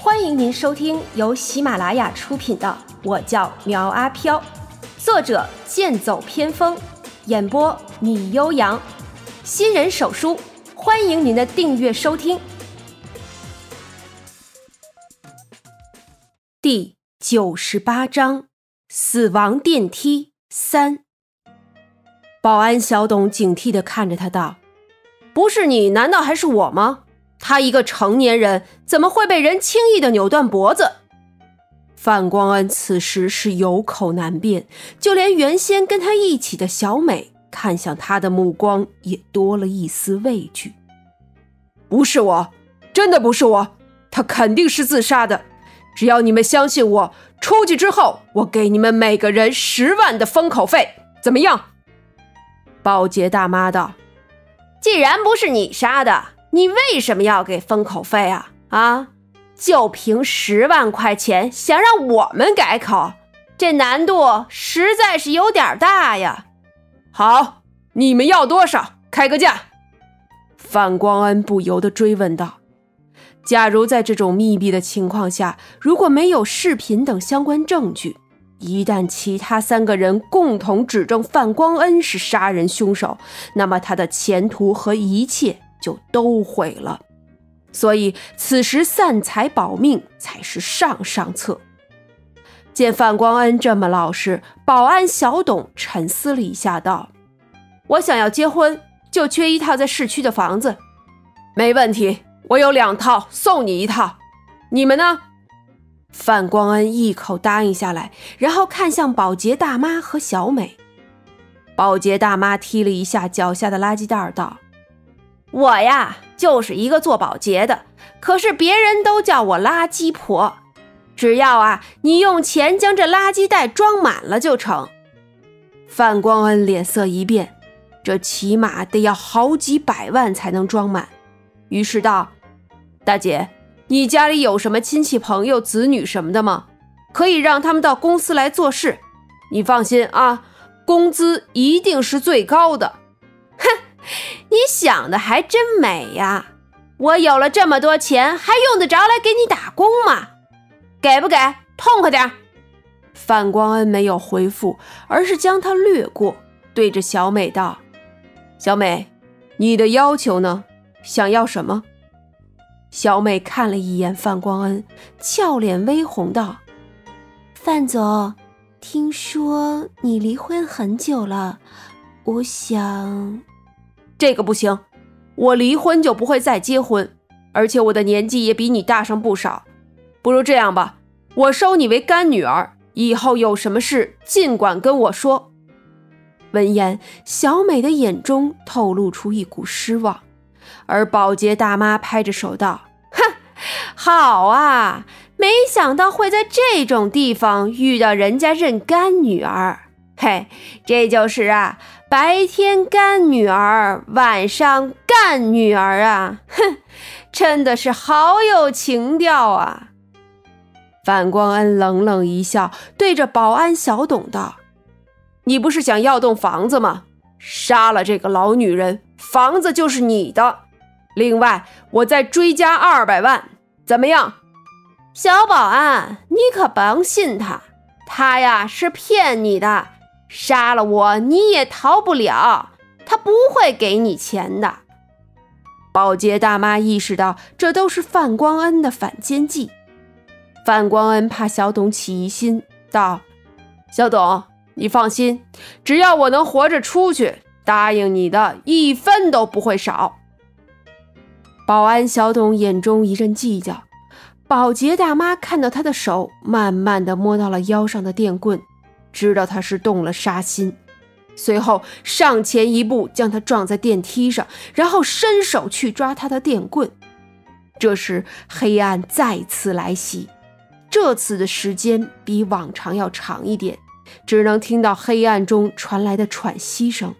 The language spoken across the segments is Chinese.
欢迎您收听由喜马拉雅出品的《我叫苗阿飘》，作者剑走偏锋，演播米悠扬，新人手书，欢迎您的订阅收听。第九十八章：死亡电梯三。保安小董警惕地看着他道：“不是你，难道还是我吗？”他一个成年人，怎么会被人轻易的扭断脖子？范光恩此时是有口难辩，就连原先跟他一起的小美看向他的目光也多了一丝畏惧。不是我，真的不是我，他肯定是自杀的。只要你们相信我，出去之后我给你们每个人十万的封口费，怎么样？保洁大妈道：“既然不是你杀的。”你为什么要给封口费啊？啊，就凭十万块钱想让我们改口，这难度实在是有点大呀！好，你们要多少？开个价。范光恩不由得追问道：“假如在这种密闭的情况下，如果没有视频等相关证据，一旦其他三个人共同指证范光恩是杀人凶手，那么他的前途和一切……”就都毁了，所以此时散财保命才是上上策。见范光恩这么老实，保安小董沉思了一下，道：“我想要结婚，就缺一套在市区的房子。没问题，我有两套，送你一套。你们呢？”范光恩一口答应下来，然后看向保洁大妈和小美。保洁大妈踢了一下脚下的垃圾袋，道。我呀，就是一个做保洁的，可是别人都叫我垃圾婆。只要啊，你用钱将这垃圾袋装满了就成。范光恩脸色一变，这起码得要好几百万才能装满。于是道：“大姐，你家里有什么亲戚朋友、子女什么的吗？可以让他们到公司来做事。你放心啊，工资一定是最高的。”哼 你想的还真美呀！我有了这么多钱，还用得着来给你打工吗？给不给？痛快点！范光恩没有回复，而是将他略过，对着小美道：“小美，你的要求呢？想要什么？”小美看了一眼范光恩，俏脸微红道：“范总，听说你离婚很久了，我想……”这个不行，我离婚就不会再结婚，而且我的年纪也比你大上不少。不如这样吧，我收你为干女儿，以后有什么事尽管跟我说。闻言，小美的眼中透露出一股失望，而保洁大妈拍着手道：“哼，好啊，没想到会在这种地方遇到人家认干女儿。嘿，这就是啊。”白天干女儿，晚上干女儿啊！哼，真的是好有情调啊！范光恩冷冷一笑，对着保安小董道：“你不是想要栋房子吗？杀了这个老女人，房子就是你的。另外，我再追加二百万，怎么样？”小保安，你可甭信他，他呀是骗你的。杀了我，你也逃不了。他不会给你钱的。保洁大妈意识到，这都是范光恩的反间计。范光恩怕小董起疑心，道：“小董，你放心，只要我能活着出去，答应你的一分都不会少。”保安小董眼中一阵计较。保洁大妈看到他的手慢慢的摸到了腰上的电棍。知道他是动了杀心，随后上前一步将他撞在电梯上，然后伸手去抓他的电棍。这时黑暗再次来袭，这次的时间比往常要长一点，只能听到黑暗中传来的喘息声。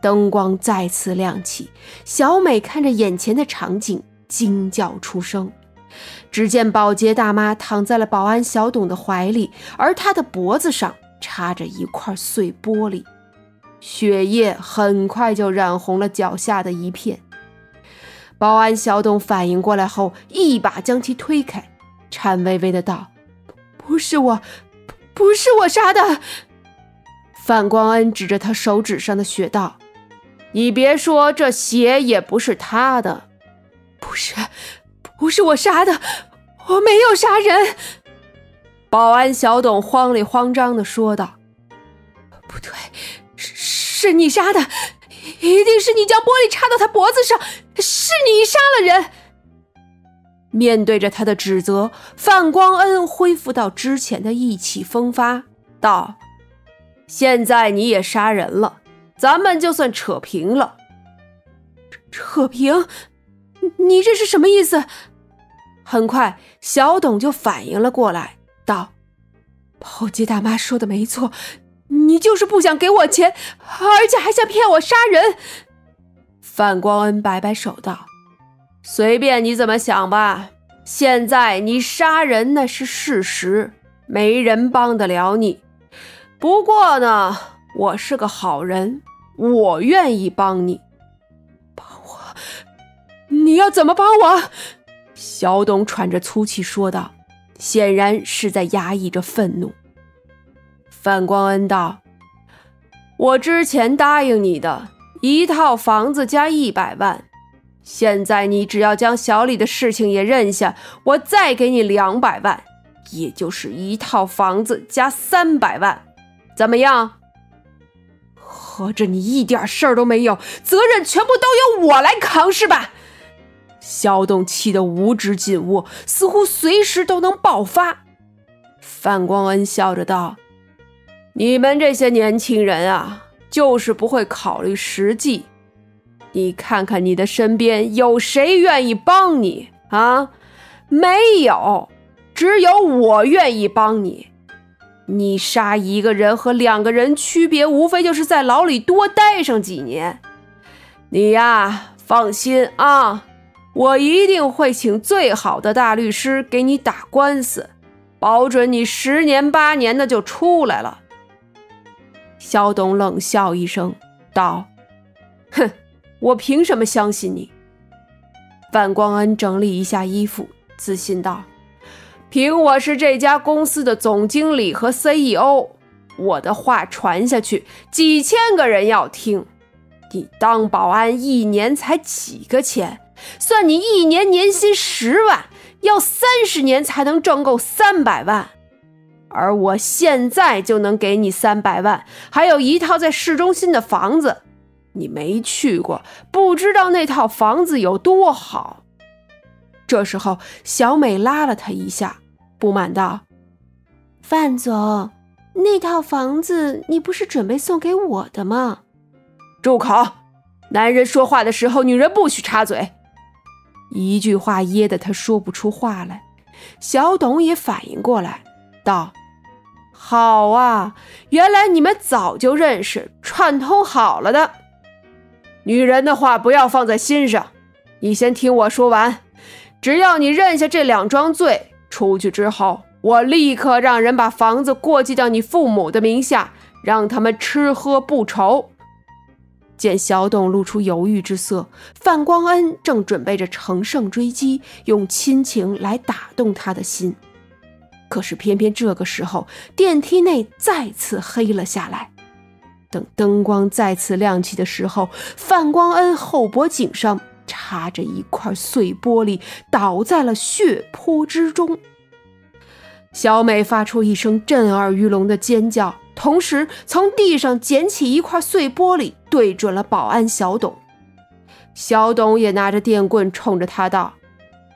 灯光再次亮起，小美看着眼前的场景，惊叫出声。只见保洁大妈躺在了保安小董的怀里，而她的脖子上插着一块碎玻璃，血液很快就染红了脚下的一片。保安小董反应过来后，一把将其推开，颤巍巍的道：“不是我，不是我杀的。”范光恩指着他手指上的血道：“你别说，这血也不是他的。”“不是，不是我杀的，我没有杀人。”保安小董慌里慌张的说道：“不对，是是你杀的。”一定是你将玻璃插到他脖子上，是你杀了人。面对着他的指责，范光恩恢复到之前的意气风发，道：“现在你也杀人了，咱们就算扯平了。”扯平？你这是什么意思？很快，小董就反应了过来，道：“保洁大妈说的没错。”你就是不想给我钱，而且还想骗我杀人。范光恩摆摆手道：“随便你怎么想吧，现在你杀人那是事实，没人帮得了你。不过呢，我是个好人，我愿意帮你。帮我？你要怎么帮我？”小董喘着粗气说道，显然是在压抑着愤怒。范光恩道：“我之前答应你的一套房子加一百万，现在你只要将小李的事情也认下，我再给你两百万，也就是一套房子加三百万，怎么样？合着你一点事儿都没有，责任全部都由我来扛是吧？”肖栋气得五指紧握，似乎随时都能爆发。范光恩笑着道。你们这些年轻人啊，就是不会考虑实际。你看看你的身边有谁愿意帮你啊？没有，只有我愿意帮你。你杀一个人和两个人区别，无非就是在牢里多待上几年。你呀，放心啊，我一定会请最好的大律师给你打官司，保准你十年八年的就出来了。肖董冷笑一声，道：“哼，我凭什么相信你？”范光恩整理一下衣服，自信道：“凭我是这家公司的总经理和 CEO，我的话传下去，几千个人要听。你当保安一年才几个钱？算你一年年薪十万，要三十年才能挣够三百万。”而我现在就能给你三百万，还有一套在市中心的房子。你没去过，不知道那套房子有多好。这时候，小美拉了他一下，不满道：“范总，那套房子你不是准备送给我的吗？”住口！男人说话的时候，女人不许插嘴。一句话噎得他说不出话来。小董也反应过来，道。好啊，原来你们早就认识，串通好了的。女人的话不要放在心上，你先听我说完。只要你认下这两桩罪，出去之后，我立刻让人把房子过继到你父母的名下，让他们吃喝不愁。见小董露出犹豫之色，范光恩正准备着乘胜追击，用亲情来打动他的心。可是偏偏这个时候，电梯内再次黑了下来。等灯光再次亮起的时候，范光恩后脖颈上插着一块碎玻璃，倒在了血泊之中。小美发出一声震耳欲聋的尖叫，同时从地上捡起一块碎玻璃，对准了保安小董。小董也拿着电棍冲着他道：“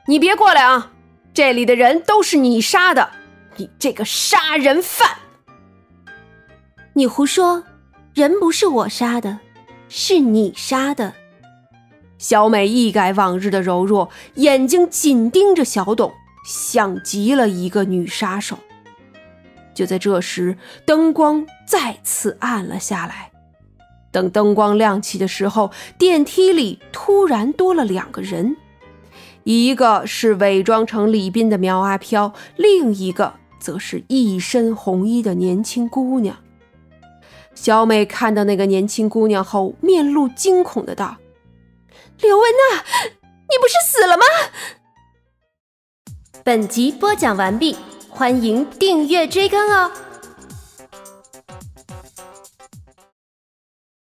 你别过来啊！这里的人都是你杀的。”你这个杀人犯！你胡说，人不是我杀的，是你杀的。小美一改往日的柔弱，眼睛紧盯着小董，像极了一个女杀手。就在这时，灯光再次暗了下来。等灯光亮起的时候，电梯里突然多了两个人，一个是伪装成李斌的苗阿飘，另一个。则是一身红衣的年轻姑娘。小美看到那个年轻姑娘后，面露惊恐的道：“刘文娜，你不是死了吗？本集播讲完毕，欢迎订阅追更哦。